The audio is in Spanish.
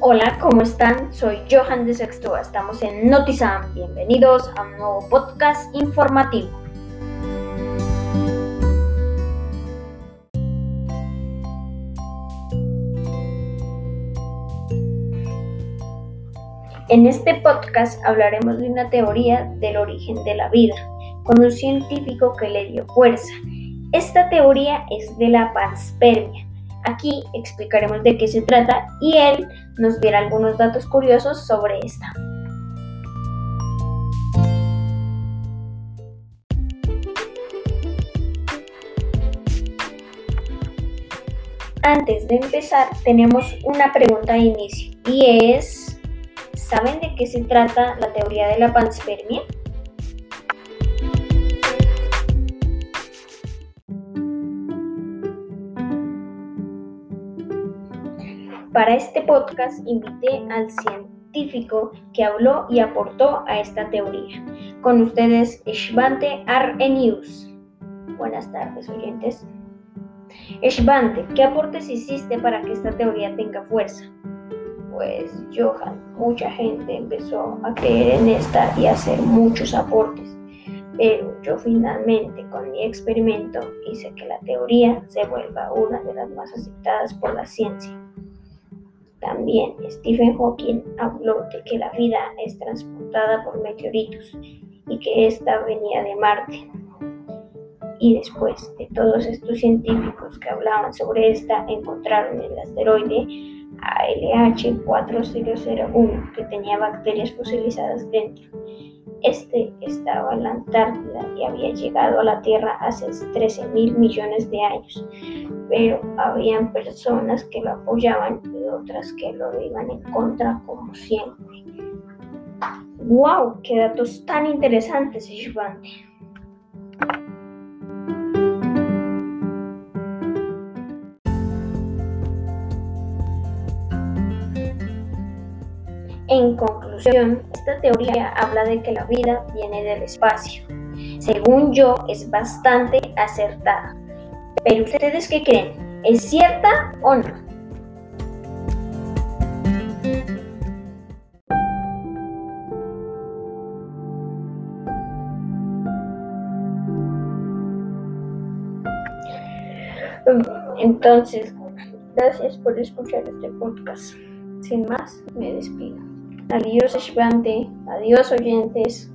Hola, ¿cómo están? Soy Johan de Sexto. Estamos en Notizam. Bienvenidos a un nuevo podcast informativo. En este podcast hablaremos de una teoría del origen de la vida, con un científico que le dio fuerza. Esta teoría es de la panspermia Aquí explicaremos de qué se trata y él nos dirá algunos datos curiosos sobre esta. Antes de empezar, tenemos una pregunta de inicio y es, ¿saben de qué se trata la teoría de la panspermia? Para este podcast invité al científico que habló y aportó a esta teoría. Con ustedes, Shvante Arrhenius. Buenas tardes, oyentes. Shvante, ¿qué aportes hiciste para que esta teoría tenga fuerza? Pues, Johan, mucha gente empezó a creer en esta y a hacer muchos aportes. Pero yo finalmente con mi experimento hice que la teoría se vuelva una de las más aceptadas por la ciencia. También Stephen Hawking habló de que la vida es transportada por meteoritos y que ésta venía de Marte. Y después de todos estos científicos que hablaban sobre esta, encontraron el asteroide ALH 4001 que tenía bacterias fosilizadas dentro. Este estaba en la Antártida y había llegado a la Tierra hace 13 mil millones de años, pero habían personas que lo apoyaban y otras que lo iban en contra como siempre. ¡Wow! ¡Qué datos tan interesantes, Ishvante! En conclusión, esta teoría habla de que la vida viene del espacio. Según yo, es bastante acertada. Pero ustedes qué creen? ¿Es cierta o no? Entonces, gracias por escuchar este podcast. Sin más, me despido. Adiós, Ashvante. Adiós, oyentes.